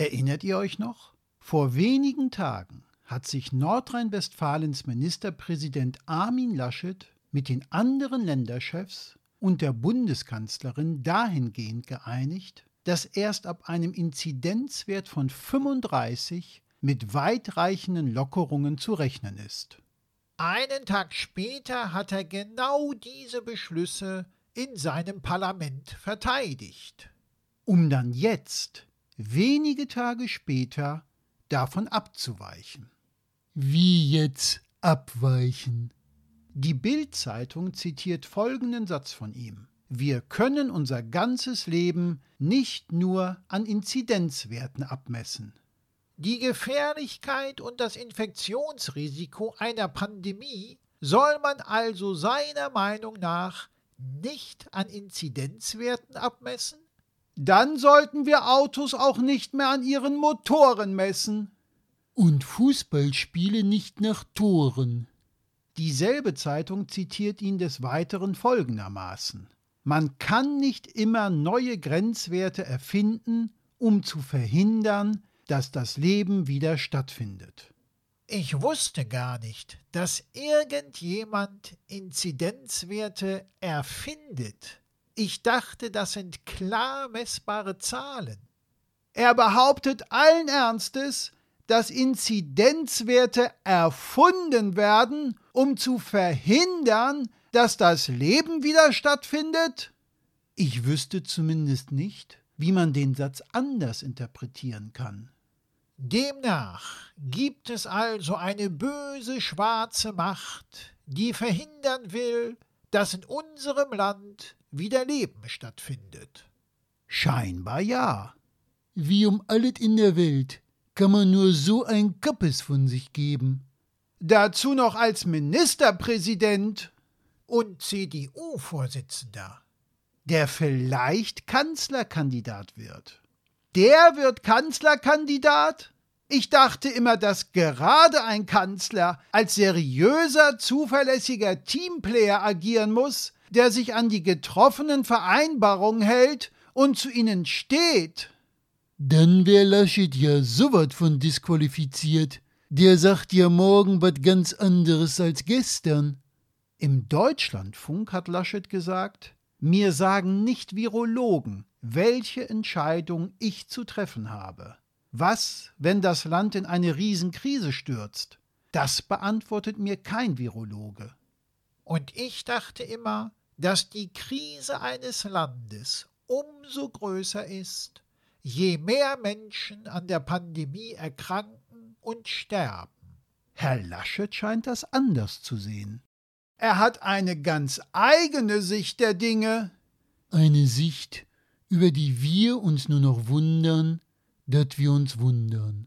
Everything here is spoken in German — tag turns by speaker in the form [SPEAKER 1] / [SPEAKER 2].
[SPEAKER 1] Erinnert ihr euch noch? Vor wenigen Tagen hat sich Nordrhein-Westfalens Ministerpräsident Armin Laschet mit den anderen Länderchefs und der Bundeskanzlerin dahingehend geeinigt, dass erst ab einem Inzidenzwert von 35 mit weitreichenden Lockerungen zu rechnen ist.
[SPEAKER 2] Einen Tag später hat er genau diese Beschlüsse in seinem Parlament verteidigt.
[SPEAKER 1] Um dann jetzt, wenige Tage später, davon abzuweichen.
[SPEAKER 3] Wie jetzt abweichen?
[SPEAKER 1] Die Bild-Zeitung zitiert folgenden Satz von ihm. Wir können unser ganzes Leben nicht nur an Inzidenzwerten abmessen.
[SPEAKER 2] Die Gefährlichkeit und das Infektionsrisiko einer Pandemie soll man also seiner Meinung nach nicht an Inzidenzwerten abmessen?
[SPEAKER 1] Dann sollten wir Autos auch nicht mehr an ihren Motoren messen.
[SPEAKER 3] Und Fußballspiele nicht nach Toren.
[SPEAKER 1] Dieselbe Zeitung zitiert ihn des Weiteren folgendermaßen Man kann nicht immer neue Grenzwerte erfinden, um zu verhindern, dass das Leben wieder stattfindet.
[SPEAKER 2] Ich wusste gar nicht, dass irgendjemand Inzidenzwerte erfindet. Ich dachte, das sind klar messbare Zahlen.
[SPEAKER 1] Er behauptet allen Ernstes, dass Inzidenzwerte erfunden werden, um zu verhindern, dass das Leben wieder stattfindet? Ich wüsste zumindest nicht, wie man den Satz anders interpretieren kann.
[SPEAKER 2] Demnach gibt es also eine böse schwarze Macht, die verhindern will, dass in unserem Land wieder Leben stattfindet.
[SPEAKER 1] Scheinbar ja.
[SPEAKER 3] Wie um alles in der Welt kann man nur so ein Kappes von sich geben.
[SPEAKER 1] Dazu noch als Ministerpräsident
[SPEAKER 2] und CDU-Vorsitzender,
[SPEAKER 1] der vielleicht Kanzlerkandidat wird. Der wird Kanzlerkandidat? Ich dachte immer, dass gerade ein Kanzler als seriöser, zuverlässiger Teamplayer agieren muss, der sich an die getroffenen Vereinbarungen hält und zu ihnen steht.
[SPEAKER 3] Dann wär Laschet ja so wat von disqualifiziert. Der sagt ja morgen was ganz anderes als gestern.
[SPEAKER 1] Im Deutschlandfunk hat Laschet gesagt, mir sagen nicht Virologen, welche Entscheidung ich zu treffen habe. Was, wenn das Land in eine Riesenkrise stürzt? Das beantwortet mir kein Virologe.
[SPEAKER 2] Und ich dachte immer, dass die Krise eines Landes umso größer ist, je mehr Menschen an der Pandemie erkranken und sterben.
[SPEAKER 1] Herr Laschet scheint das anders zu sehen. Er hat eine ganz eigene Sicht der Dinge.
[SPEAKER 3] Eine Sicht, über die wir uns nur noch wundern, dass wir uns wundern.